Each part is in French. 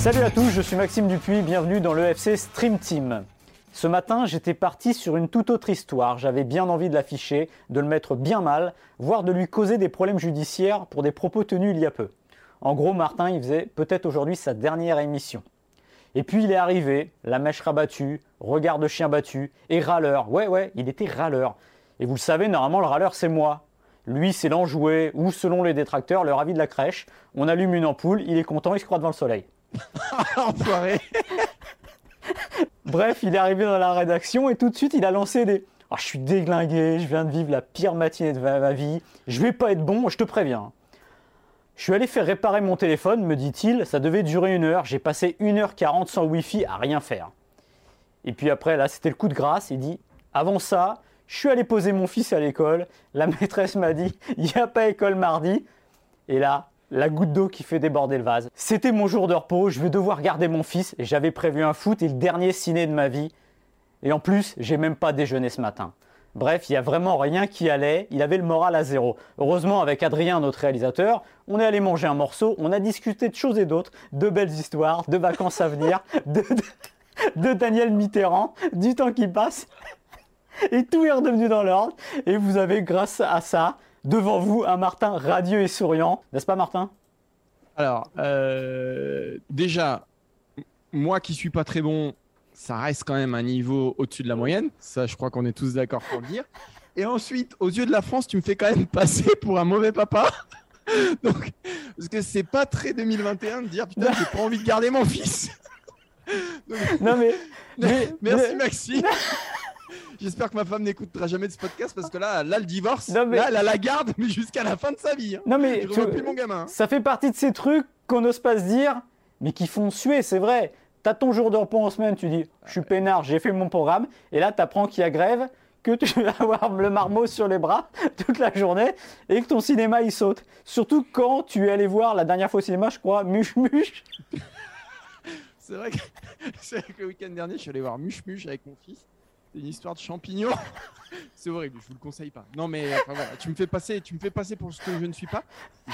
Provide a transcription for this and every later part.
Salut à tous, je suis Maxime Dupuis, bienvenue dans le FC Stream Team. Ce matin, j'étais parti sur une toute autre histoire. J'avais bien envie de l'afficher, de le mettre bien mal, voire de lui causer des problèmes judiciaires pour des propos tenus il y a peu. En gros, Martin, il faisait peut-être aujourd'hui sa dernière émission. Et puis il est arrivé, la mèche rabattue, regard de chien battu, et râleur. Ouais, ouais, il était râleur. Et vous le savez, normalement, le râleur, c'est moi. Lui, c'est l'enjoué, ou selon les détracteurs, le ravi de la crèche. On allume une ampoule, il est content, il se croit devant le soleil. Enfoiré. Bref, il est arrivé dans la rédaction et tout de suite, il a lancé des Ah, Je suis déglingué, je viens de vivre la pire matinée de ma vie, je vais pas être bon, je te préviens. Je suis allé faire réparer mon téléphone, me dit-il, ça devait durer une heure, j'ai passé 1h40 sans Wi-Fi à rien faire. Et puis après, là, c'était le coup de grâce, il dit Avant ça, je suis allé poser mon fils à l'école, la maîtresse m'a dit Il n'y a pas école mardi. Et là, la goutte d'eau qui fait déborder le vase. C'était mon jour de repos, je vais devoir garder mon fils j'avais prévu un foot et le dernier ciné de ma vie. Et en plus, j'ai même pas déjeuné ce matin. Bref, il n'y a vraiment rien qui allait, il avait le moral à zéro. Heureusement, avec Adrien, notre réalisateur, on est allé manger un morceau, on a discuté de choses et d'autres, de belles histoires, de vacances à venir, de, Daniel Mitterrand, du temps qui passe. Et tout est redevenu dans l'ordre. Et vous avez, grâce à ça, devant vous un Martin radieux et souriant. N'est-ce pas, Martin? Alors, euh, déjà, moi qui suis pas très bon, ça reste quand même un niveau au-dessus de la moyenne. Ça, je crois qu'on est tous d'accord pour le dire. Et ensuite, aux yeux de la France, tu me fais quand même passer pour un mauvais papa. Donc, parce que c'est pas très 2021 de dire putain, j'ai pas envie de garder mon fils. Donc, Non mais... mais- Merci mais- Maxime. J'espère que ma femme n'écoutera jamais de ce podcast parce que là, là le divorce, Non, mais- là, elle a la garde, mais jusqu'à la fin de sa vie. hein. Non mais... Je tu- plus mon gamin. hein. Ça fait partie de ces trucs qu'on n'ose pas se dire, mais qui font suer, c'est vrai. T'as ton jour de repos en semaine, tu dis, je suis peinard, j'ai fait mon programme, et là t'apprends qu'il y a grève, que tu vas avoir le marmot sur les bras toute la journée, et que ton cinéma il saute. Surtout quand tu es allé voir la dernière fois au cinéma, je crois, Muche Muche. C'est vrai, vrai que le week-end dernier, je suis allé voir Muche Muche avec mon fils. C'est une histoire de champignons. C'est horrible, je vous le conseille pas. Non mais enfin, voilà, tu me fais passer, tu me fais passer pour ce que je ne suis pas.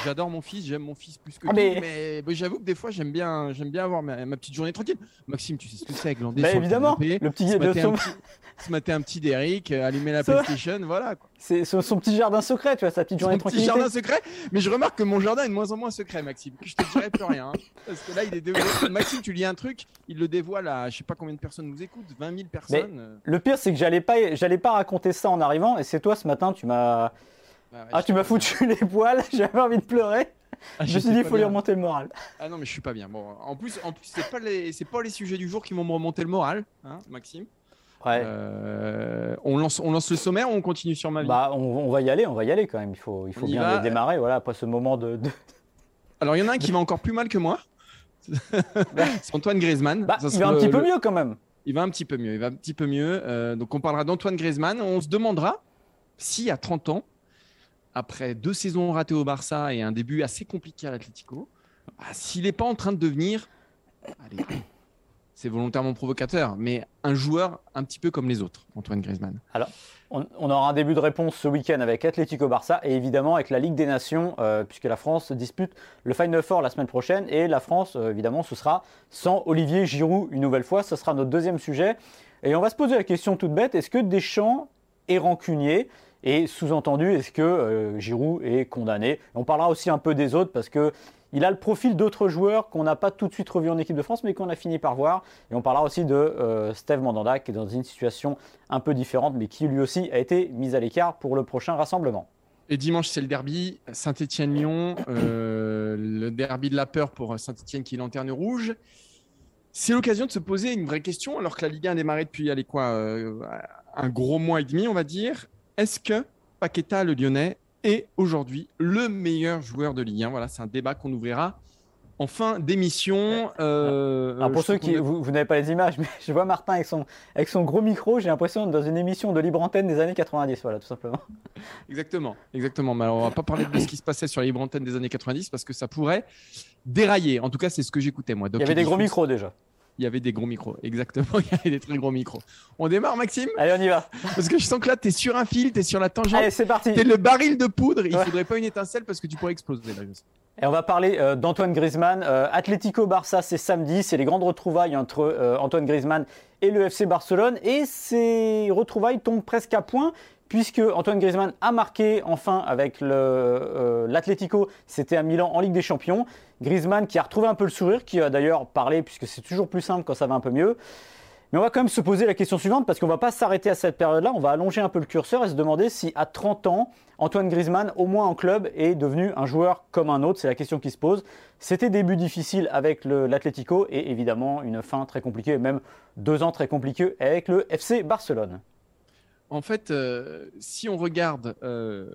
J'adore mon fils, j'aime mon fils plus que Ah, tout, mais- mais, mais j'avoue que des fois j'aime bien, j'aime bien avoir ma, ma petite journée tranquille. Maxime, tu sais ce que c'est, glander Bah sur le évidemment, canapé, le petit se mater, son, un petit, se mater un petit Derrick, euh, allumer la. PlayStation, voilà. c'est son, son petit jardin secret, tu vois, sa petite journée Son de petit jardin secret, mais je remarque que mon jardin est de moins en moins secret, Maxime. Je te dirai plus rien. hein. parce que là, il est dévoilé. Maxime, tu lis un truc, il le dévoile à je sais pas combien de personnes nous écoutent, 20 000 personnes. euh, Le pire, c'est que j'allais pas, j'allais pas raconter ça en arrivant, et c'est toi ce matin, tu m'as, bah ouais, ah, tu m'as foutu les poils, j'avais envie de pleurer. Ah, Je me suis dit, il faut lui remonter le moral. Ah non, mais je suis pas bien. Bon, en plus, en plus, c'est pas les, pas les sujets du jour qui vont me remonter le moral, hein, Maxime. Ouais. Euh, on lance, on lance le sommaire ou on continue sur ma vie? Bah, on, on va y aller, on va y aller quand même. Il faut, il faut bien va. démarrer. Voilà, après ce moment de. de- Alors, il y en a un qui va encore plus mal que moi. c'est Antoine Griezmann. Bah, Ça il va un le- petit peu le- mieux quand même. Il va un petit peu mieux. Il va un petit peu mieux. Euh, donc, on parlera d'Antoine Griezmann. On se demandera si, à 30 ans, après deux saisons ratées au Barça et un début assez compliqué à l'Atlético, bah, s'il n'est pas en train de devenir, allez, c'est volontairement provocateur, mais un joueur un petit peu comme les autres, Antoine Griezmann. On, on aura un début de réponse ce week-end avec Atlético Barça et évidemment avec la Ligue des Nations, euh, puisque la France dispute le Final Four la semaine prochaine. Et la France, euh, évidemment, ce sera sans Olivier Giroud une nouvelle fois. Ce sera notre deuxième sujet. Et on va se poser la question toute bête est-ce que Deschamps est rancunier? Et sous-entendu, est-ce que euh, Giroud est condamné? On parlera aussi un peu des autres parce que il a le profil d'autres joueurs qu'on n'a pas tout de suite revus en équipe de France, mais qu'on a fini par voir. Et on parlera aussi de euh, Steve Mandanda, qui est dans une situation un peu différente, mais qui lui aussi a été mis à l'écart pour le prochain rassemblement. Et dimanche, c'est le derby Saint-Étienne-Lyon, euh, le derby de la peur pour Saint-Étienne qui lanterne rouge. C'est l'occasion de se poser une vraie question, alors que la Ligue 1 a démarré depuis allez, quoi, euh, un gros mois et demi, on va dire. Est-ce que Paqueta, le Lyonnais, est aujourd'hui le meilleur joueur de Ligue 1 Voilà, c'est un débat qu'on ouvrira en fin d'émission. Euh, pour ceux qui, vous, n'avez pas les images, mais je vois Martin avec son, avec son gros micro, j'ai l'impression dans une émission de libre antenne des années 90, voilà, tout simplement. Exactement, exactement. Mais alors, on va pas parler de ce qui se passait sur les libre antenne des années 90 parce que ça pourrait dérailler. En tout cas, c'est ce que j'écoutais moi. Il y avait des gros micros déjà il y avait des gros micros. Exactement, il y avait des très gros micros. On démarre, Maxime Allez, on y va. Parce que je sens que là, tu es sur un fil, tu es sur la tangente. Allez, c'est parti. Tu es le baril de poudre. Il ne faudrait pas une étincelle parce que tu pourrais exploser. Et on va parler euh, d'Antoine Griezmann. Euh, Atlético Barça, c'est samedi. C'est les grandes retrouvailles entre euh, Antoine Griezmann et le FC Barcelone. Et ces retrouvailles tombent presque à point puisque Antoine Griezmann a marqué enfin avec l'Atlético, c'était à Milan en Ligue des Champions. Griezmann qui a retrouvé un peu le sourire, qui a d'ailleurs parlé, puisque c'est toujours plus simple quand ça va un peu mieux. Mais on va quand même se poser la question suivante, parce qu'on ne va pas s'arrêter à cette période-là, on va allonger un peu le curseur et se demander si à 30 ans, Antoine Griezmann, au moins en club, est devenu un joueur comme un autre. C'est la question qui se pose. C'était début difficile avec l'Atlético et évidemment une fin très compliquée, même deux ans très compliqués avec le FC Barcelone. En fait, euh, si on regarde euh,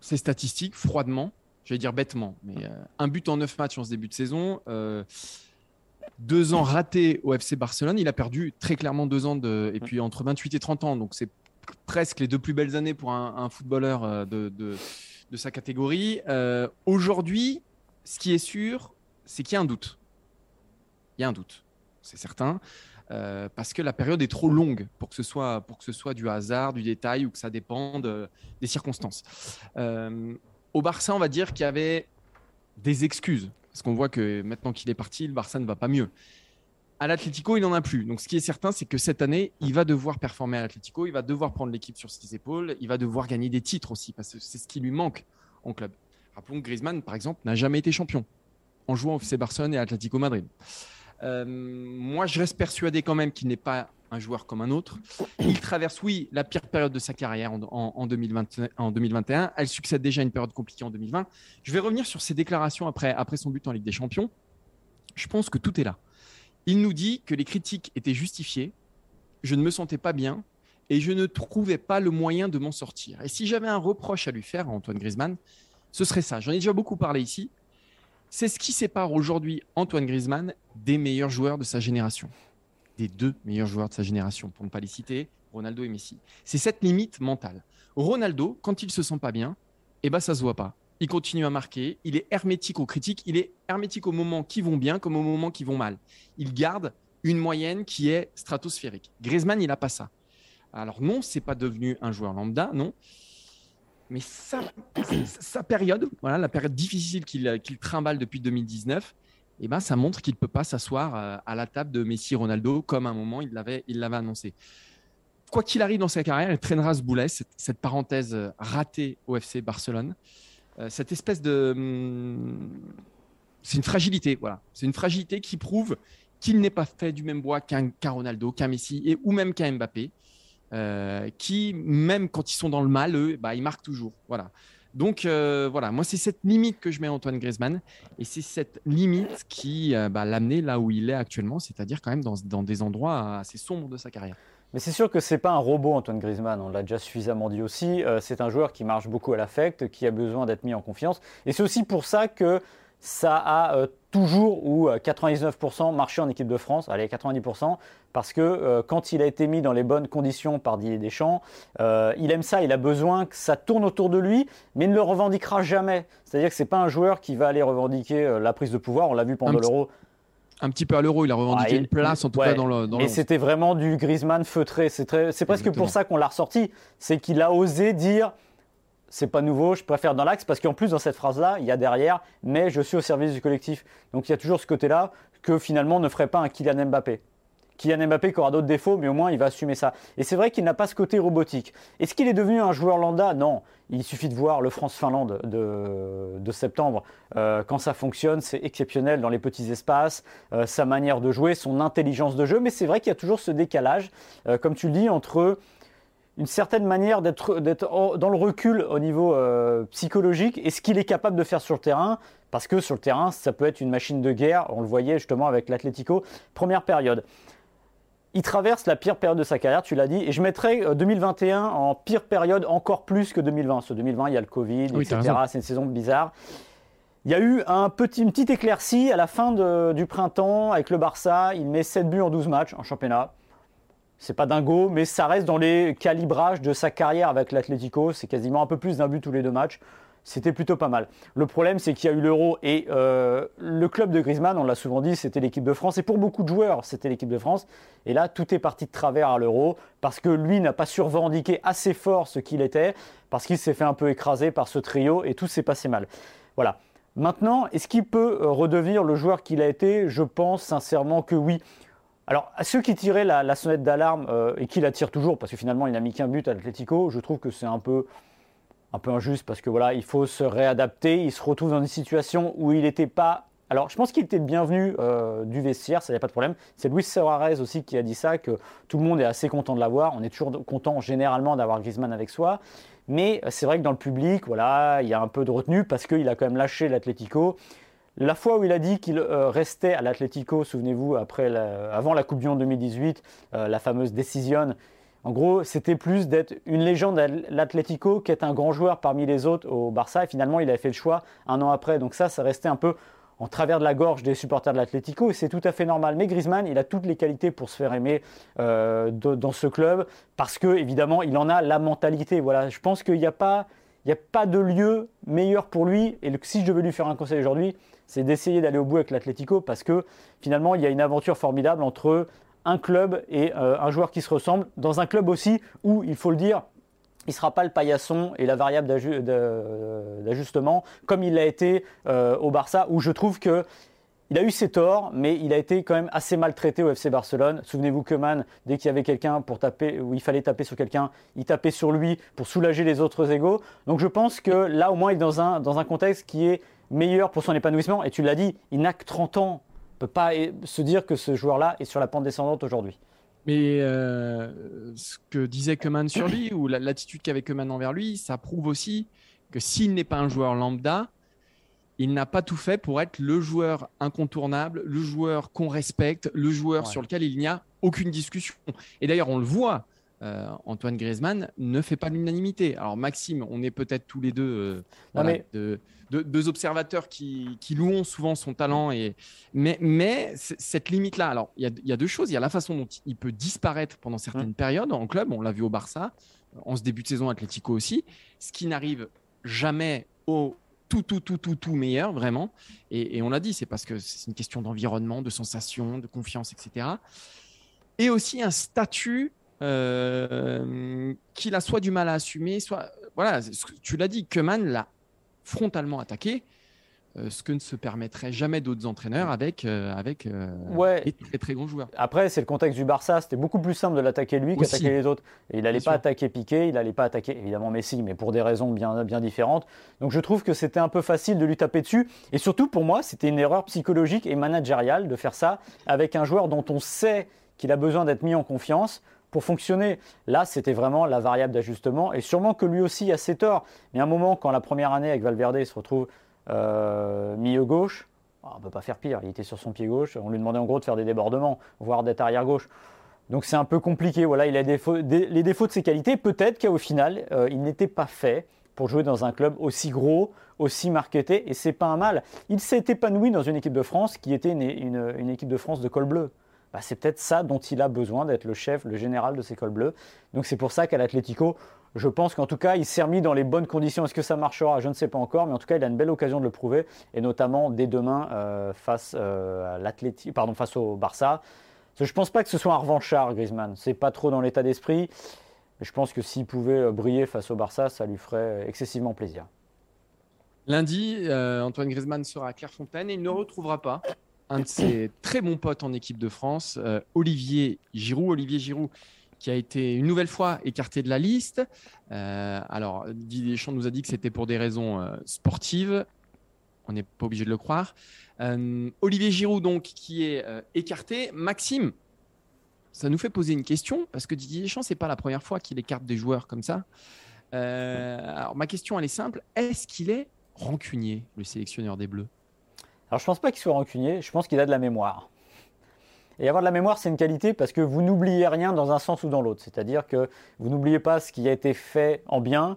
ces statistiques froidement, je vais dire bêtement, mais euh, un but en neuf matchs en ce début de saison, deux ans ratés au FC Barcelone. Il a perdu très clairement deux ans, et puis entre 28 et 30 ans, donc c'est presque les deux plus belles années pour un, footballeur de, sa catégorie. Aujourd'hui, ce qui est sûr, c'est qu'il y a un doute. Il y a un doute, c'est certain. Parce que la période est trop longue pour que ce soit, pour que ce soit du hasard, du détail ou que ça dépende des circonstances. Au Barça, on va dire qu'il y avait des excuses. Parce qu'on voit que maintenant qu'il est parti, le Barça ne va pas mieux. À l'Atlético, il n'en a plus. Donc, ce qui est certain, c'est que cette année, il va devoir performer à l'Atlético. Il va devoir prendre l'équipe sur ses épaules. Il va devoir gagner des titres aussi, parce que c'est ce qui lui manque en club. Rappelons que Griezmann, par exemple, n'a jamais été champion en jouant au FC Barcelone et à Atlético Madrid. Euh, moi, je reste persuadé quand même qu'il n'est pas un joueur comme un autre. Il traverse, oui, la pire période de sa carrière en, 2021. Elle succède déjà à une période compliquée en 2020. Je vais revenir sur ses déclarations après, après son but en Ligue des Champions. Je pense que tout est là. Il nous dit que les critiques étaient justifiées. Je ne me sentais pas bien et je ne trouvais pas le moyen de m'en sortir. Et si j'avais un reproche à lui faire Antoine Griezmann, ce serait ça. J'en ai déjà beaucoup parlé ici. C'est ce qui sépare aujourd'hui Antoine Griezmann des meilleurs joueurs de sa génération des deux meilleurs joueurs de sa génération, pour ne pas les citer, Ronaldo et Messi. C'est cette limite mentale. Ronaldo, quand il se sent pas bien, eh ben ça se voit pas. Il continue à marquer, il est hermétique aux critiques, il est hermétique aux moments qui vont bien comme aux moments qui vont mal. Il garde une moyenne qui est stratosphérique. Griezmann, il n'a pas ça. Alors non, c'est pas devenu un joueur lambda, non. Mais sa, période, voilà, la période difficile qu'il trimballe depuis 2019, eh ben, ça montre qu'il ne peut pas s'asseoir euh, à la table de Messi Ronaldo comme à un moment il l'avait, il l'avait annoncé. Quoi qu'il arrive dans sa carrière, il traînera ce boulet, cette, parenthèse euh, ratée au FC Barcelone. Euh, cette espèce de. Hum, c'est une fragilité, voilà. C'est une fragilité qui prouve qu'il n'est pas fait du même bois qu'un, Ronaldo, qu'un Messi et, ou même qu'un Mbappé. Qui, même quand ils sont dans le mal, eux, bah, ils marquent toujours. Voilà. Donc euh, voilà, moi c'est cette limite que je mets à Antoine Griezmann et c'est cette limite qui euh, bah, l'a amené là où il est actuellement, c'est-à-dire quand même dans, des endroits assez sombres de sa carrière. Mais c'est sûr que c'est pas un robot Antoine Griezmann, on l'a déjà suffisamment dit aussi. Euh, c'est un joueur qui marche beaucoup à l'affect, qui a besoin d'être mis en confiance. Et c'est aussi pour ça que ça a euh, toujours ou 99% euh, marché en équipe de France, allez 90%, parce que euh, quand il a été mis dans les bonnes conditions par Didier Deschamps, il aime ça, il a besoin que ça tourne autour de lui, mais il ne le revendiquera jamais. C'est-à-dire que c'est pas un joueur qui va aller revendiquer la prise de pouvoir, on l'a vu pendant l'Euro. Un petit peu à l'euro, il a revendiqué une place en tout cas dans le. et c'était vraiment du Griezmann feutré. C'est presque pour ça qu'on l'a ressorti. C'est qu'il a osé dire c'est pas nouveau, je préfère dans l'axe parce qu'en plus dans cette phrase-là, il y a derrière, mais je suis au service du collectif. Donc il y a toujours ce côté-là que finalement ne ferait pas un Kylian Mbappé. Kylian Mbappé qui aura d'autres défauts, mais au moins il va assumer ça. Et c'est vrai qu'il n'a pas ce côté robotique. Est-ce qu'il est devenu un joueur lambda? Non. Il suffit de voir le France-Finlande de, septembre. Euh, quand ça fonctionne, c'est exceptionnel dans les petits espaces, euh, sa manière de jouer, son intelligence de jeu. Mais c'est vrai qu'il y a toujours ce décalage, euh, comme tu le dis, entre une certaine manière d'être dans le recul au niveau euh, psychologique et ce qu'il est capable de faire sur le terrain? Parce que sur le terrain, ça peut être une machine de guerre. On le voyait justement avec l'Atlético, première période. Il traverse la pire période de sa carrière, tu l'as dit, et je mettrais 2021 en pire période encore plus que 2020. Ce 2020, il y a le Covid, etc. C'est une saison bizarre. Il y a eu un petit, une petite éclaircie à la fin du printemps avec le Barça. Il met 7 buts en 12 matchs en championnat. C'est pas dingo, mais ça reste dans les calibrages de sa carrière avec l'Atlético. C'est quasiment un peu plus d'un but tous les deux matchs. C'était plutôt pas mal. Le problème, c'est qu'il y a eu l'Euro et euh, le club de Griezmann, on l'a souvent dit, c'était l'équipe de France. Et pour beaucoup de joueurs, c'était l'équipe de France. Et là, tout est parti de travers à l'Euro parce que lui n'a pas survendiqué assez fort ce qu'il était, parce qu'il s'est fait un peu écraser par ce trio et tout s'est passé mal. Voilà. Maintenant, est-ce qu'il peut euh, redevenir le joueur qu'il a été? Je pense sincèrement que oui. Alors, à ceux qui tiraient la, sonnette d'alarme euh, et qui la tirent toujours, parce que finalement il n'a mis qu'un but à l'Atlético, je trouve que c'est un peu, injuste parce que voilà, il faut se réadapter. Il se retrouve dans une situation où il n'était pas. Alors, je pense qu'il était bienvenu euh, du vestiaire, ça n'y a pas de problème. C'est Luis Suarez aussi qui a dit ça, que tout le monde est assez content de l'avoir. On est toujours content généralement d'avoir Griezmann avec soi. Mais euh, c'est vrai que dans le public, voilà, il y a un peu de retenue parce qu'il a quand même lâché l'Atlético. La fois où il a dit qu'il euh, restait à l'Atlético, souvenez-vous, après avant la Coupe du Monde 2018, euh, la fameuse décision, en gros, c'était plus d'être une légende à l'Atlético qu'être un grand joueur parmi les autres au Barça. Et finalement, il a fait le choix un an après. Donc ça, ça restait un peu en travers de la gorge des supporters de l'Atlético et c'est tout à fait normal. Mais Griezmann, il a toutes les qualités pour se faire aimer euh, dans ce club parce que évidemment, il en a la mentalité. Voilà, je pense qu'il n'y a pas, il a pas de lieu meilleur pour lui. Et si je devais lui faire un conseil aujourd'hui, c'est d'essayer d'aller au bout avec l'Atlético parce que finalement, il y a une aventure formidable entre un club et euh, un joueur qui se ressemble dans un club aussi où il faut le dire il ne sera pas le paillasson et la variable d'ajustement comme il l'a été euh, au Barça, où je trouve que il a eu ses torts, mais il a été quand même assez maltraité au FC Barcelone. Souvenez-vous que Man, dès qu'il y avait quelqu'un pour taper, où il fallait taper sur quelqu'un, il tapait sur lui pour soulager les autres égaux. Donc je pense que là, au moins, il est dans un, dans un contexte qui est meilleur pour son épanouissement. Et tu l'as dit, il n'a que 30 ans. On ne peut pas se dire que ce joueur-là est sur la pente descendante aujourd'hui. Mais euh, ce que disait Keman sur lui, ou l'attitude qu'avait Keman envers lui, ça prouve aussi que s'il n'est pas un joueur lambda, il n'a pas tout fait pour être le joueur incontournable, le joueur qu'on respecte, le joueur sur lequel il n'y a aucune discussion. Et d'ailleurs, on le voit, euh, Antoine Griezmann ne fait pas l'unanimité. Alors Maxime, on est peut-être tous les deux euh, deux observateurs qui, louent souvent son talent. Et, mais, mais cette limite-là, alors il y, a, deux choses. Il y a la façon dont il peut disparaître pendant certaines mmh. périodes en club. On l'a vu au Barça, en ce début de saison Atlético aussi, ce qui n'arrive jamais au tout, tout, tout, tout, tout meilleur, vraiment. Et, et on l'a dit, c'est parce que c'est une question d'environnement, de sensation, de confiance, etc. Et aussi un statut euh, qu'il a soit du mal à assumer, soit. Voilà, tu l'as dit, Keman l'a frontalement attaqué. Euh, ce que ne se permettrait jamais d'autres entraîneurs avec, euh, avec ouais. des très très grands joueurs. Après, c'est le contexte du Barça, c'était beaucoup plus simple de l'attaquer lui qu'attaquer les autres. Et il n'allait pas attaquer Piqué, il n'allait pas attaquer évidemment Messi, mais pour des raisons bien, bien différentes. Donc je trouve que c'était un peu facile de lui taper dessus. Et surtout pour moi, c'était une erreur psychologique et managériale de faire ça avec un joueur dont on sait qu'il a besoin d'être mis en confiance pour fonctionner. Là, c'était vraiment la variable d'ajustement. Et sûrement que lui aussi a ses torts. Mais à un moment, quand la première année avec Valverde, il se retrouve euh, milieu gauche, ah, on ne peut pas faire pire. Il était sur son pied gauche. On lui demandait en gros de faire des débordements, voire d'être arrière gauche. Donc c'est un peu compliqué. Voilà, il a les défauts de ses qualités. Peut-être qu'au final, euh, il n'était pas fait pour jouer dans un club aussi gros, aussi marketé. Et c'est pas un mal. Il s'est épanoui dans une équipe de France qui était une équipe de France de col bleu. Bah, c'est peut-être ça dont il a besoin d'être le chef, le général de ces cols bleus. Donc c'est pour ça qu'à l'Atlético, je pense qu'en tout cas, il s'est remis dans les bonnes conditions. Est-ce que ça marchera? Je ne sais pas encore, mais en tout cas, il a une belle occasion de le prouver, et notamment dès demain euh, face euh, à pardon, face au Barça. Je ne pense pas que ce soit un revanchard, Griezmann. C'est pas trop dans l'état d'esprit. Mais je pense que s'il pouvait euh, briller face au Barça, ça lui ferait excessivement plaisir. Lundi, Antoine Griezmann sera à Clairefontaine et il ne retrouvera pas un de ses très bons potes en équipe de France, euh, Olivier Giroud. Olivier Giroud qui a été une nouvelle fois écarté de la liste. Euh, alors, Didier Deschamps nous a dit que c'était pour des raisons euh, sportives. On n'est pas obligé de le croire. Olivier Giroud, donc, qui est écarté. Maxime, ça nous fait poser une question parce que Didier Deschamps, c'est pas la première fois qu'il écarte des joueurs comme ça. alors, ma question, elle est simple. Est-ce qu'il est rancunier, le sélectionneur des Bleus? Alors je pense pas qu'il soit rancunier, je pense qu'il a de la mémoire. Et avoir de la mémoire, c'est une qualité parce que vous n'oubliez rien dans un sens ou dans l'autre. C'est-à-dire que vous n'oubliez pas ce qui a été fait en bien,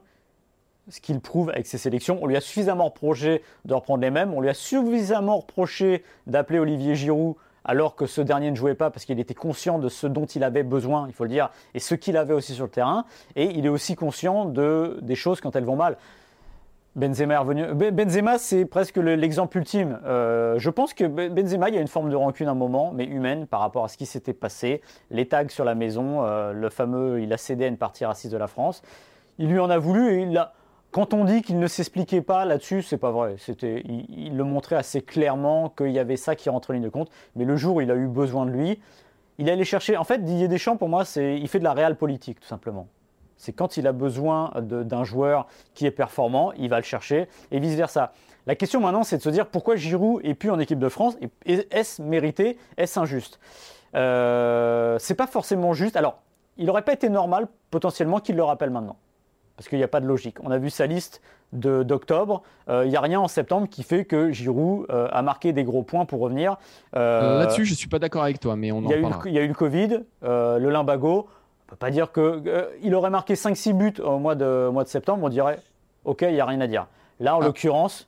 ce qu'il prouve avec ses sélections. On lui a suffisamment reproché de reprendre les mêmes. On lui a suffisamment reproché d'appeler Olivier Giroud alors que ce dernier ne jouait pas parce qu'il était conscient de ce dont il avait besoin, il faut le dire, et ce qu'il avait aussi sur le terrain. Et il est aussi conscient de, des choses quand elles vont mal. Benzema est revenu. Benzema, c'est presque l'exemple ultime. Euh, je pense que Benzema, il y a une forme de rancune à un moment, mais humaine par rapport à ce qui s'était passé. Les tags sur la maison, euh, le fameux, il a cédé à une partie raciste de la France. Il lui en a voulu et il quand on dit qu'il ne s'expliquait pas là-dessus, c'est pas vrai. C'était, il, le montrait assez clairement qu'il y avait ça qui rentrait en ligne de compte. Mais le jour où il a eu besoin de lui, il allait chercher. En fait, Didier Deschamps, pour moi, c'est, il fait de la réelle politique, tout simplement. C'est quand il a besoin d'un joueur qui est performant, il va le chercher et vice versa. La question maintenant, c'est de se dire pourquoi Giroud est plus en équipe de France et est-ce mérité, est-ce injuste? Euh, C'est pas forcément juste. Alors, il n'aurait pas été normal potentiellement qu'il le rappelle maintenant parce qu'il n'y a pas de logique. On a vu sa liste d'octobre, euh, il n'y a rien en septembre qui fait que Giroud euh, a marqué des gros points pour revenir. Euh, Là-dessus, je ne suis pas d'accord avec toi, mais on en. Il y a eu le Covid, le limbago. On ne peut pas dire qu'il aurait marqué 5-6 buts au mois de, mois de septembre, on dirait OK, il n'y a rien à dire. Là, en ah. l'occurrence,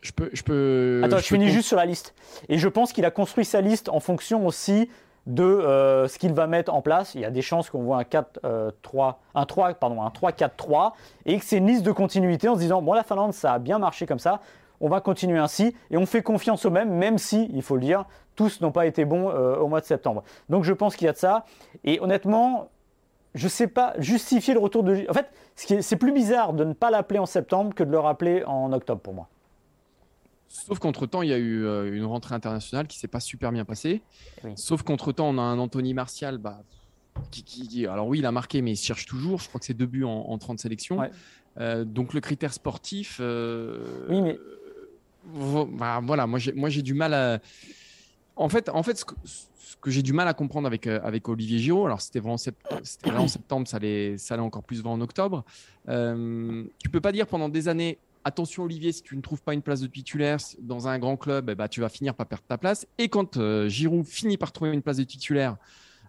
je peux, je peux. Attends, je, finis juste sur la liste. Et je pense qu'il a construit sa liste en fonction aussi de euh, ce qu'il va mettre en place. Il y a des chances qu'on voit un 4 3 euh, un 3 pardon, un 3 4 3 et que c'est une liste de continuité en se disant bon la Finlande ça a bien marché comme ça, on va continuer ainsi et on fait confiance aux mêmes même si il faut le dire, tous n'ont pas été bons euh, au mois de septembre. Donc je pense qu'il y a de ça et honnêtement, je ne sais pas justifier le retour de en fait, c'est plus bizarre de ne pas l'appeler en septembre que de le rappeler en octobre pour moi. Sauf qu'entre-temps, il y a eu euh, une rentrée internationale qui s'est pas super bien passée. Sauf qu'entre-temps, on a un Anthony Martial bah, qui, Alors oui, il a marqué, mais il cherche toujours. Je crois que c'est deux buts en, 30 sélections. Euh, donc le critère sportif... Euh, oui, mais... Bah, voilà, moi j'ai du mal à... En fait, en fait ce que, j'ai du mal à comprendre avec, avec Olivier Giraud, alors c'était vraiment, en septembre, ça allait, ça allait encore plus en octobre. Euh, tu peux pas dire pendant des années attention Olivier, si tu ne trouves pas une place de titulaire dans un grand club, eh ben, tu vas finir par perdre ta place. Et quand euh, Giroud finit par trouver une place de titulaire,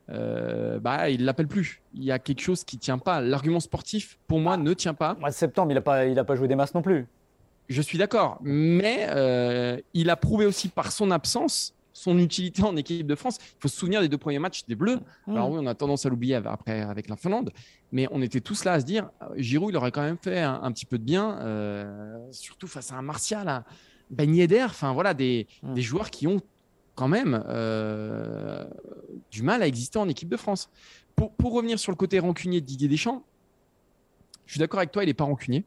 euh, bah, il l'appelle plus. Il y a quelque chose qui tient pas. L'argument sportif, pour moi, ne tient pas. Mois de septembre, il n'a pas, il a pas joué des masses non plus. Je suis d'accord, mais euh, il a prouvé aussi par son absence son utilité en équipe de France. Il faut se souvenir des deux premiers matchs des Bleus. Mmh. Alors oui, on a tendance à l'oublier après avec la Finlande, mais on était tous là à se dire, euh, Giroud, il aurait quand même fait un, petit peu de bien, euh, surtout face à un Martial, à Ben Yedder, enfin voilà, des, mmh. des, joueurs qui ont quand même euh, du mal à exister en équipe de France. Pour, pour, revenir sur le côté rancunier de Didier Deschamps, je suis d'accord avec toi, il n'est pas rancunier.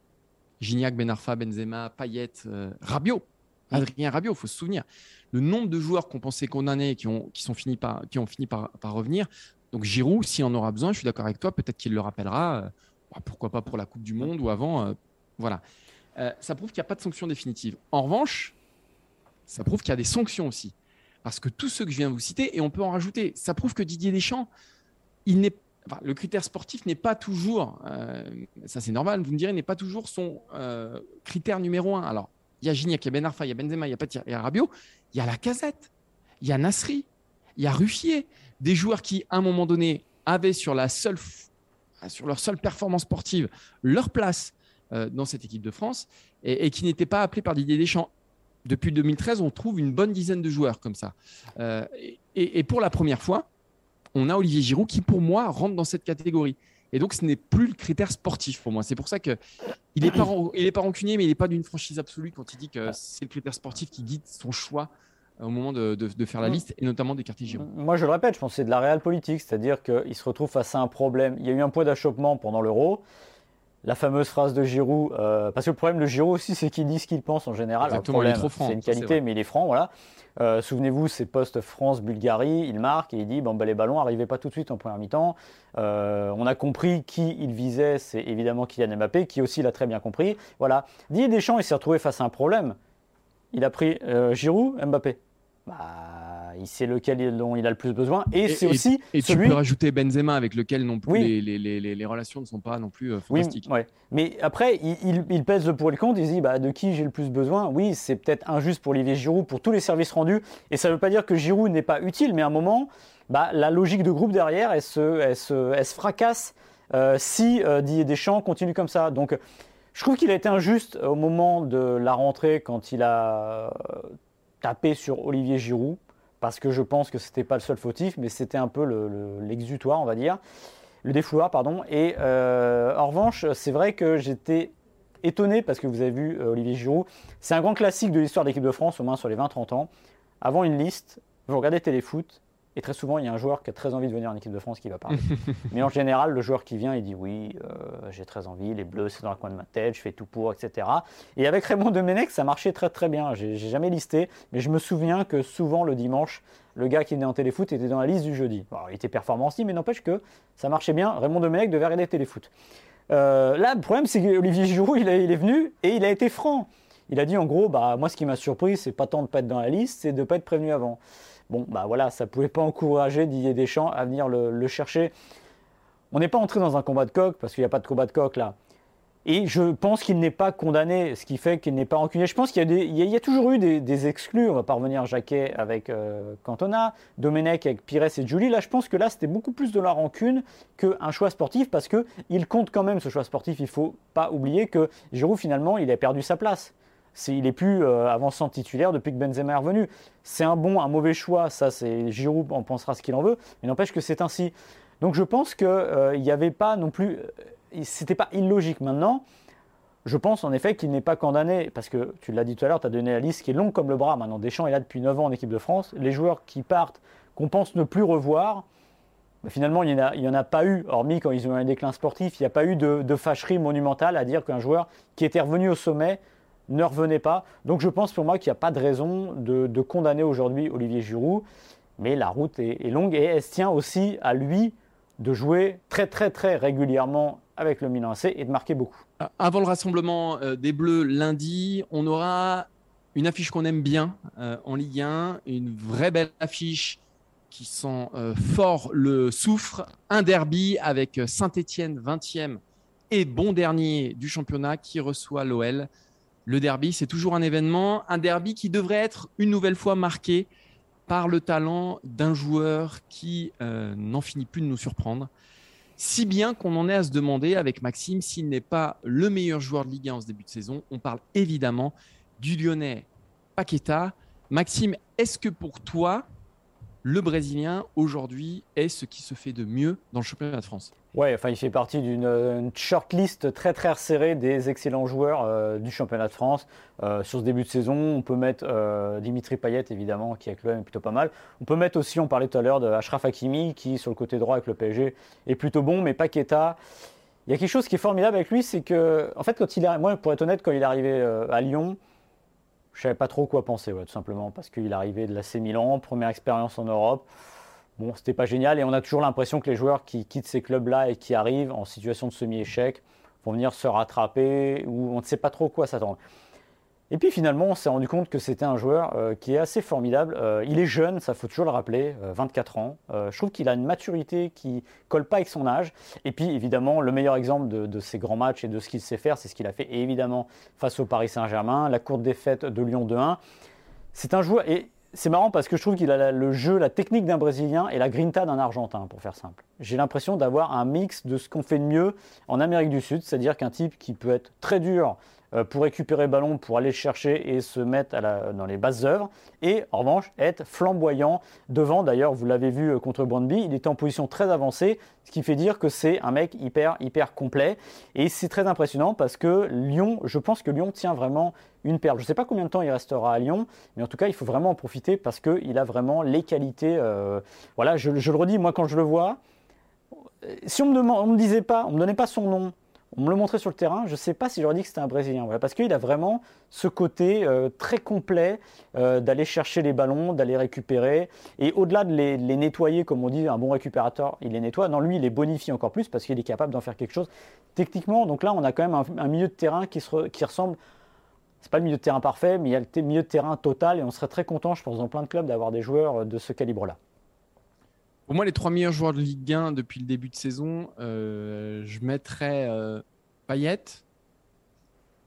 Gignac, Ben Arfa, Benzema, Payet, Rabiot, Adrien Rabiot, il faut se souvenir le nombre de joueurs qu'on pensait condamnés qui ont, qui sont finis par, qui ont fini par, par revenir. Donc Giroud, s'il en aura besoin, je suis d'accord avec toi, peut-être qu'il le rappellera, euh, bah, pourquoi pas pour la Coupe du Monde ou avant. Euh, voilà. Euh, ça prouve qu'il n'y a pas de sanction définitive. En revanche, ça prouve qu'il y a des sanctions aussi. Parce que tous ceux que je viens de vous citer, et on peut en rajouter, ça prouve que Didier Deschamps, il n'est le critère sportif n'est pas toujours, ça c'est normal, vous me direz, n'est pas toujours son critère numéro un. Alors, il y a Gignac, il y a Ben Arfa, il y a Benzema, il y a Patir, il y a Rabiot, il y a la Casette, il y a Nasri, il y a Ruffier, des joueurs qui, à un moment donné, avaient sur, la seule, sur leur seule performance sportive leur place euh, dans cette équipe de France et, qui n'étaient pas appelés par Didier Deschamps. Depuis 2013, on trouve une bonne dizaine de joueurs comme ça. Euh, et, pour la première fois, on a Olivier Giroud qui, pour moi, rentre dans cette catégorie. Et donc, ce n'est plus le critère sportif pour moi. C'est pour ça qu'il n'est pas, il est pas rancunier, mais il n'est pas d'une franchise absolue quand il dit que c'est le critère sportif qui guide son choix au moment de, faire la liste, et notamment des quartiers Giroud. Moi, je le répète, je pense que c'est de la réelle politique, c'est-à-dire qu'il se retrouve face à un problème. Il y a eu un point d'achoppement pendant l'euro. La fameuse phrase de Giroud, euh, parce que le problème de Giroud aussi, c'est qu'il dit ce qu'il pense en général. Exactement, il est trop franc. C'est une qualité, mais il est franc, voilà. Euh, souvenez-vous, c'est post-France-Bulgarie, il marque et il dit bon, les ballons n'arrivaient pas tout de suite en première mi-temps. Euh, on a compris qui il visait, c'est évidemment Kylian Mbappé, qui aussi l'a très bien compris. Voilà. Didier Deschamps, il s'est retrouvé face à un problème. Il a pris Giroud, Mbappé bah, c'est lequel dont il a le plus besoin. Et, c'est aussi. Et celui... tu peux rajouter Benzema avec lequel non plus les, les, les, les, relations ne sont pas non plus euh, fantastiques. Oui, ouais. Mais après, il, il, pèse le pour et le contre. Il dit bah, de qui j'ai le plus besoin? Oui, c'est peut-être injuste pour Olivier Giroud, pour tous les services rendus. Et ça ne veut pas dire que Giroud n'est pas utile, mais à un moment, bah, la logique de groupe derrière, elle se, elle se, elle se fracasse euh, si euh, Didier Deschamps continue comme ça. Donc, je trouve qu'il a été injuste au moment de la rentrée quand il a tapé sur Olivier Giroud parce que je pense que c'était pas le seul fautif, mais c'était un peu l'exutoire, on va dire, le défouloir, pardon. Et euh, en revanche, c'est vrai que j'étais étonné parce que vous avez vu euh, Olivier Giroud, c'est un grand classique de l'histoire de l'équipe de France, au moins sur les 20-30 ans. Avant une liste, vous regardez Téléfoot, et très souvent, il y a un joueur qui a très envie de venir en équipe de France qui va parler. Mais en général, le joueur qui vient, il dit oui, euh, j'ai très envie, les bleus, c'est dans le coin de ma tête, je fais tout pour, etc. Et avec Raymond Domenech, ça marchait très très bien. J'ai jamais listé, mais je me souviens que souvent le dimanche, le gars qui venait en téléfoot était dans la liste du jeudi. il était performant aussi, mais n'empêche que ça marchait bien. Raymond Domenech devait regarder téléfoot. Euh, là, le problème, c'est qu'Olivier Giroud, il, il, est venu et il a été franc. Il a dit en gros, bah, moi, ce qui m'a surpris, c'est pas tant de ne pas être dans la liste, c'est de ne pas être prévenu avant. Bon, bah voilà, ça pouvait pas encourager Didier Deschamps à venir le, chercher. On n'est pas entré dans un combat de coq, parce qu'il n'y a pas de combat de coq là. Et je pense qu'il n'est pas condamné, ce qui fait qu'il n'est pas rancunier. Je pense qu'il y, a, toujours eu des, exclus. On va pas revenir Jacquet avec euh, Cantona, Domenech avec Pires et Julie. Là, je pense que là, c'était beaucoup plus de la rancune qu'un choix sportif parce qu'il compte quand même ce choix sportif. Il ne faut pas oublier que Giroud, finalement, il a perdu sa place il est plus euh, avançant titulaire depuis que Benzema est revenu. C'est un bon, un mauvais choix, ça c'est Giroud en pensera ce qu'il en veut, mais n'empêche que c'est ainsi. Donc je pense qu'il euh, n'y avait pas non plus, euh, c'était pas illogique. Maintenant, je pense en effet qu'il n'est pas condamné, parce que tu l'as dit tout à l'heure, tu as donné la liste qui est longue comme le bras. Maintenant, Deschamps est là depuis 9 ans en équipe de France. Les joueurs qui partent, qu'on pense ne plus revoir, finalement, il n'y en, a pas eu, hormis quand ils ont eu un déclin sportif, il n'y a pas eu de fâcherie monumentale à dire qu'un joueur qui était revenu au sommet ne revenez pas. Donc je pense pour moi qu'il n'y a pas de raison de, condamner aujourd'hui Olivier Giroud, mais la route est, longue et elle tient aussi à lui de jouer très très très régulièrement avec le Milan et de marquer beaucoup. Euh, avant le rassemblement euh, des Bleus lundi, on aura une affiche qu'on aime bien euh, en Ligue 1, une vraie belle affiche qui sent fort le soufre, un derby avec Saint-Étienne 20e et bon dernier du championnat qui reçoit l'OL le derby, c'est toujours un événement, un derby qui devrait être une nouvelle fois marqué par le talent d'un joueur qui euh, n'en finit plus de nous surprendre. Si bien qu'on en est à se demander avec Maxime s'il n'est pas le meilleur joueur de Ligue 1 en ce début de saison. On parle évidemment du Lyonnais Paqueta. Maxime, est-ce que pour toi, le Brésilien aujourd'hui est ce qui se fait de mieux dans le championnat de France? Ouais, enfin, il fait partie d'une shortlist très très resserrée des excellents joueurs euh, du championnat de France. Euh, sur ce début de saison, on peut mettre euh, Dimitri Payet évidemment, qui avec l'OM est plutôt pas mal. On peut mettre aussi, on parlait tout à l'heure de Ashraf Hakimi, qui sur le côté droit avec le PSG est plutôt bon, mais Paqueta. Il y a quelque chose qui est formidable avec lui, c'est que, en fait, quand il est, moi, pour être honnête, quand il est arrivé à Lyon, je savais pas trop quoi penser, tout simplement, parce qu'il arrivait de l'AC Milan, première expérience en Europe. Bon, c'était pas génial et on a toujours l'impression que les joueurs qui quittent ces clubs-là et qui arrivent en situation de semi-échec vont venir se rattraper ou on ne sait pas trop quoi s'attendre. Et puis finalement, on s'est rendu compte que c'était un joueur euh, qui est assez formidable. Euh, il est jeune, ça faut toujours le rappeler, 24 euh, ans. je trouve qu'il a une maturité qui colle pas avec son âge. Et puis évidemment, le meilleur exemple de, ses grands matchs et de ce qu'il sait faire, c'est ce qu'il a fait évidemment face au Paris Saint-Germain, la courte défaite de Lyon 2-1. C'est un joueur, et c'est marrant parce que je trouve qu'il a le jeu, la technique d'un Brésilien et la grinta d'un Argentin, pour faire simple. J'ai l'impression d'avoir un mix de ce qu'on fait de mieux en Amérique du Sud, c'est-à-dire qu'un type qui peut être très dur pour récupérer ballon, pour aller le chercher et se mettre dans les basses œuvres, et en revanche être flamboyant devant. D'ailleurs, vous l'avez vu euh, contre Brandby, il était en position très avancée, ce qui fait dire que c'est un mec hyper hyper complet. Et c'est très impressionnant parce que Lyon, je pense que Lyon tient vraiment une perle. Je ne sais pas combien de temps il restera à Lyon, mais en tout cas, il faut vraiment en profiter parce qu'il a vraiment les qualités. Euh, voilà, je, le redis, moi quand je le vois, si on me, on me disait pas, on me donnait pas son nom, on me le montrait sur le terrain, je ne sais pas si j'aurais dit que c'était un Brésilien. parce qu'il a vraiment ce côté euh, très complet euh, d'aller chercher les ballons, d'aller récupérer. Et au-delà de les, nettoyer, comme on dit, un bon récupérateur, il les nettoie. Non, lui, il les bonifie encore plus parce qu'il est capable d'en faire quelque chose techniquement. Donc là, on a quand même un, milieu de terrain qui, qui ressemble c'est pas le milieu de terrain parfait, mais il y a le milieu de terrain total et on serait très content, je pense, dans plein de clubs d'avoir des joueurs de ce calibre-là. Pour moi, les trois meilleurs joueurs de Ligue 1 depuis le début de saison, je mettrais Payet,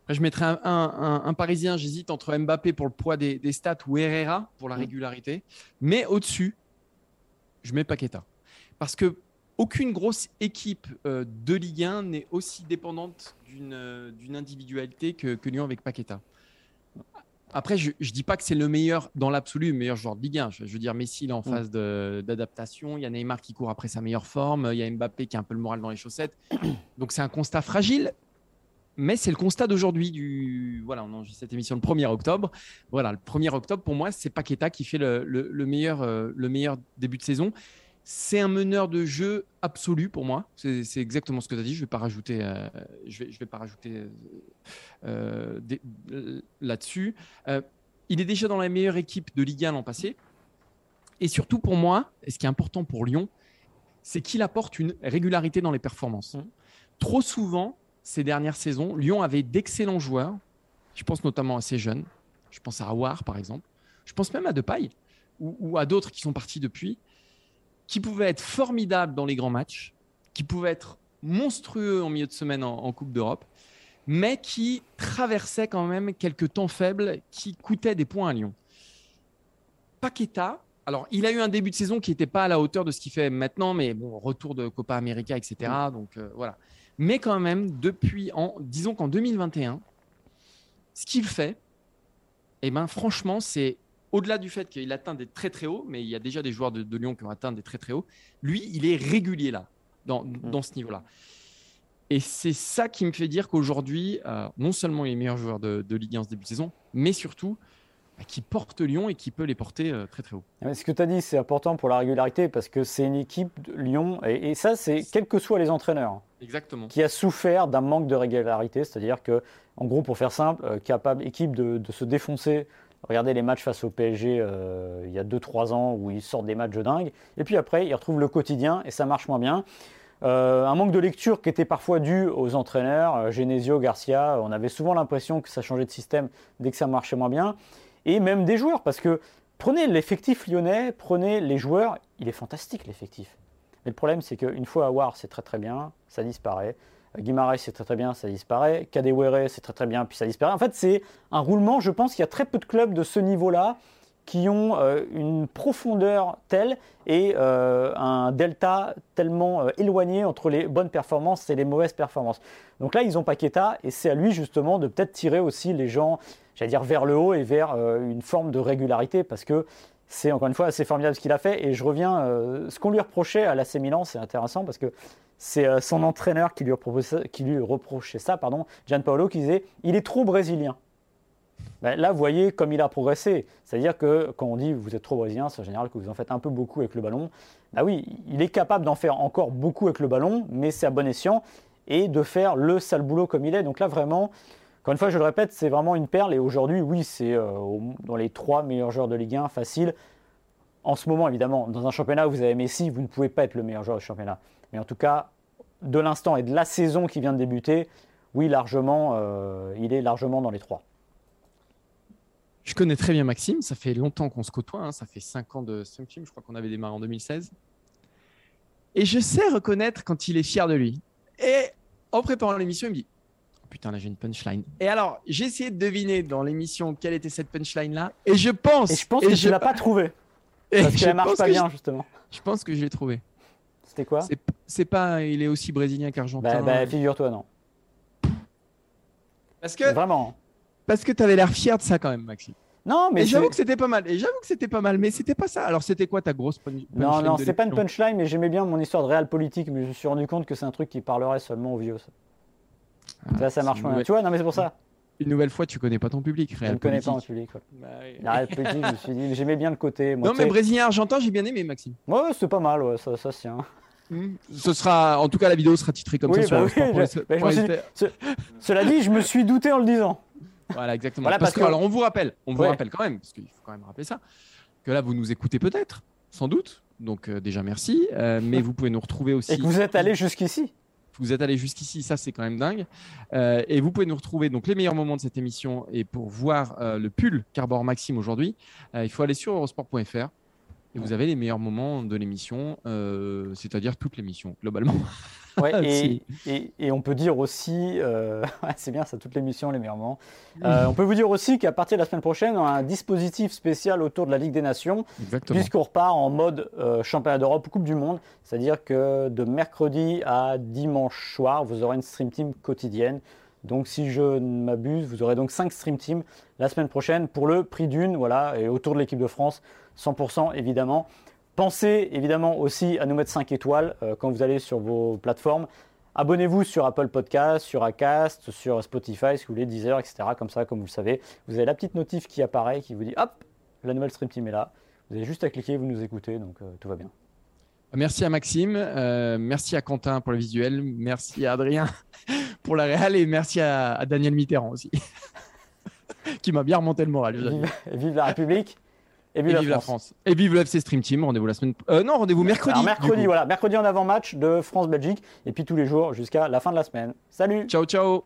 je mettrais un, Parisien, j'hésite entre Mbappé pour le poids des, stats ou Herrera pour la mm. régularité. Mais au-dessus, je mets Paqueta. Parce que aucune grosse équipe euh, de Ligue 1 n'est aussi dépendante d'une euh, individualité que, Lyon avec Paqueta. Après, je ne dis pas que c'est le meilleur dans l'absolu, le meilleur joueur de Ligue 1. Je, veux dire, Messi est en mm. phase d'adaptation. Il y a Neymar qui court après sa meilleure forme. Il y a Mbappé qui a un peu le moral dans les chaussettes. Donc c'est un constat fragile mais c'est le constat d'aujourd'hui. Du voilà, on enregistre cette émission le 1er octobre. Voilà, le 1er octobre pour moi, c'est Paqueta qui fait le, meilleur, euh, le meilleur début de saison. C'est un meneur de jeu absolu pour moi. C'est exactement ce que tu as dit. Je ne vais pas rajouter, euh, je vais, je vais pas rajouter euh, là-dessus. il est déjà dans la meilleure équipe de Ligue 1 l'an passé. Et surtout pour moi, et ce qui est important pour Lyon, c'est qu'il apporte une régularité dans les performances. Mmh. Trop souvent, ces dernières saisons, Lyon avait d'excellents joueurs. Je pense notamment à ces jeunes. Je pense à Awar, par exemple. Je pense même à Depay ou, ou à d'autres qui sont partis depuis, qui pouvaient être formidables dans les grands matchs, qui pouvaient être monstrueux en milieu de semaine en, Coupe d'Europe, mais qui traversaient quand même quelques temps faibles qui coûtaient des points à Lyon. Paqueta, alors il a eu un début de saison qui n'était pas à la hauteur de ce qu'il fait maintenant, mais bon, retour de Copa América, etc. Donc euh, voilà. Mais quand même, depuis, en, disons qu'en 2021, ce qu'il fait, eh ben, franchement, c'est au-delà du fait qu'il atteint des très très hauts, mais il y a déjà des joueurs de, Lyon qui ont atteint des très très hauts, lui, il est régulier là, dans, mm. ce niveau-là. Et c'est ça qui me fait dire qu'aujourd'hui, euh, non seulement il est meilleur joueur de, de Ligue 1 ce début de saison, mais surtout, bah, qui porte Lyon et qui peut les porter euh, très très haut. ce que tu as dit, c'est important pour la régularité parce que c'est une équipe de Lyon, et, ça, c'est quels que soient les entraîneurs. Exactement. Qui a souffert d'un manque de régularité, c'est-à-dire que, en gros, pour faire simple, euh, capable équipe de, se défoncer. Regardez les matchs face au PSG euh, il y a 2-3 ans où ils sortent des matchs de dingue. Et puis après, ils retrouvent le quotidien et ça marche moins bien. un manque de lecture qui était parfois dû aux entraîneurs, Genesio, Garcia. On avait souvent l'impression que ça changeait de système dès que ça marchait moins bien et même des joueurs, parce que prenez l'effectif lyonnais, prenez les joueurs, il est fantastique l'effectif. Mais le problème, c'est qu'une fois à War, c'est très très bien, ça disparaît. Guimarães, c'est très très bien, ça disparaît. Kadewere, c'est très très bien, puis ça disparaît. En fait, c'est un roulement. Je pense qu'il y a très peu de clubs de ce niveau-là qui ont euh, une profondeur telle et euh, un delta tellement euh, éloigné entre les bonnes performances et les mauvaises performances. Donc là, ils ont Paqueta et c'est à lui justement de peut-être tirer aussi les gens, j'allais dire, vers le haut et vers une forme de régularité parce que c'est encore une fois assez formidable ce qu'il a fait. Et je reviens, ce qu'on lui reprochait à l'AC Milan, c'est intéressant parce que c'est son entraîneur qui lui, qui lui reprochait ça, pardon, Gianpaolo, qui disait il est trop brésilien. Ben, là, vous voyez comme il a progressé. C'est-à-dire que quand on dit vous êtes trop brésilien, c'est en général que vous en faites un peu beaucoup avec le ballon. Ben oui, il est capable d'en faire encore beaucoup avec le ballon, mais c'est à bon escient et de faire le sale boulot comme il est. Donc là, vraiment, encore une fois, je le répète, c'est vraiment une perle. Et aujourd'hui, oui, c'est euh, dans les trois meilleurs joueurs de Ligue 1, facile. En ce moment, évidemment, dans un championnat où vous avez Messi, vous ne pouvez pas être le meilleur joueur du championnat. Mais en tout cas, de l'instant et de la saison qui vient de débuter, oui, largement, euh, il est largement dans les trois. Je connais très bien Maxime, ça fait longtemps qu'on se côtoie, hein. ça fait 5 ans de Team, je crois qu'on avait démarré en 2016. Et je sais reconnaître quand il est fier de lui. Et en préparant l'émission, il me dit oh, Putain, là j'ai une punchline. Et alors, j'ai essayé de deviner dans l'émission quelle était cette punchline-là. Et je pense. Et je pense que je... ne l'as pas trouvée. Parce qu'elle marche pas bien, justement. Je pense que je l'ai trouvé. C'était quoi C'est pas. Il est aussi brésilien qu'argentin. Bah, bah figure-toi, non. Parce que. Vraiment. Parce que tu avais l'air fier de ça quand même, Maxime. Non, mais j'avoue que c'était pas mal. Et j'avoue que c'était pas mal, mais c'était pas ça. Alors c'était quoi ta grosse punchline Non, non, c'est pas une punchline, mais j'aimais bien mon histoire de réel politique, mais je me suis rendu compte que c'est un truc qui parlerait seulement aux vieux. Ça, là, ça marche pas. Tu vois, non, mais c'est pour ça. Une nouvelle fois, tu connais pas ton public. Réel je ne connais pas mon public. Bah La réel politique, je me suis dit, j'aimais bien le côté. non, mais brésilien argentin, j'ai bien aimé, Maxime. Ouais, c'est pas mal, ouais, ça, ça tient. Hmm. Ce sera, en tout cas, la vidéo sera titrée comme ça. Sur bah cela dit, je me suis douté en le disant. Voilà, exactement. parce, que, alors, on vous rappelle, on vous rappelle quand même, parce qu'il faut quand même rappeler ça, que là, vous nous écoutez peut-être, sans doute. Donc, euh, déjà, merci. Euh, mais vous pouvez nous retrouver aussi. Et que vous êtes allé jusqu'ici. Vous êtes allé jusqu'ici, ça c'est quand même dingue. Euh, et vous pouvez nous retrouver donc les meilleurs moments de cette émission et pour voir euh, le pull Carbor Maxime aujourd'hui, euh, il faut aller sur eurosport.fr et vous avez les meilleurs moments de l'émission, c'est-à-dire toute l'émission globalement. Ouais, et, et, et, on peut dire aussi, c'est bien ça, toute l'émission, les meilleurs moments. on peut vous dire aussi qu'à partir de la semaine prochaine, on a un dispositif spécial autour de la Ligue des Nations, puisqu'on repart en mode championnat d'Europe ou Coupe du Monde. C'est-à-dire que de mercredi à dimanche soir, vous aurez une stream team quotidienne. Donc si je ne m'abuse, vous aurez donc 5 stream teams la semaine prochaine pour le prix d'une, voilà, et autour de l'équipe de France, 100% évidemment. Pensez évidemment aussi à nous mettre 5 étoiles euh, quand vous allez sur vos plateformes. Abonnez-vous sur Apple Podcast, sur Acast, sur Spotify, si vous voulez, Deezer, etc. Comme ça, comme vous le savez, vous avez la petite notif qui apparaît, qui vous dit hop, la nouvelle stream team est là. Vous avez juste à cliquer, vous nous écoutez, donc euh, tout va bien. Merci à Maxime, euh, merci à Quentin pour le visuel, merci à Adrien pour la réal et merci à, Daniel Mitterrand aussi, qui m'a bien remonté le moral. Vive, la République et vive, la, France. Et vive le FC Stream Team. Rendez-vous la semaine. Euh, non, rendez-vous mercredi. mercredi, voilà. Mercredi en avant-match de France-Belgique. Et puis tous les jours jusqu'à la fin de la semaine. Salut. Ciao, ciao.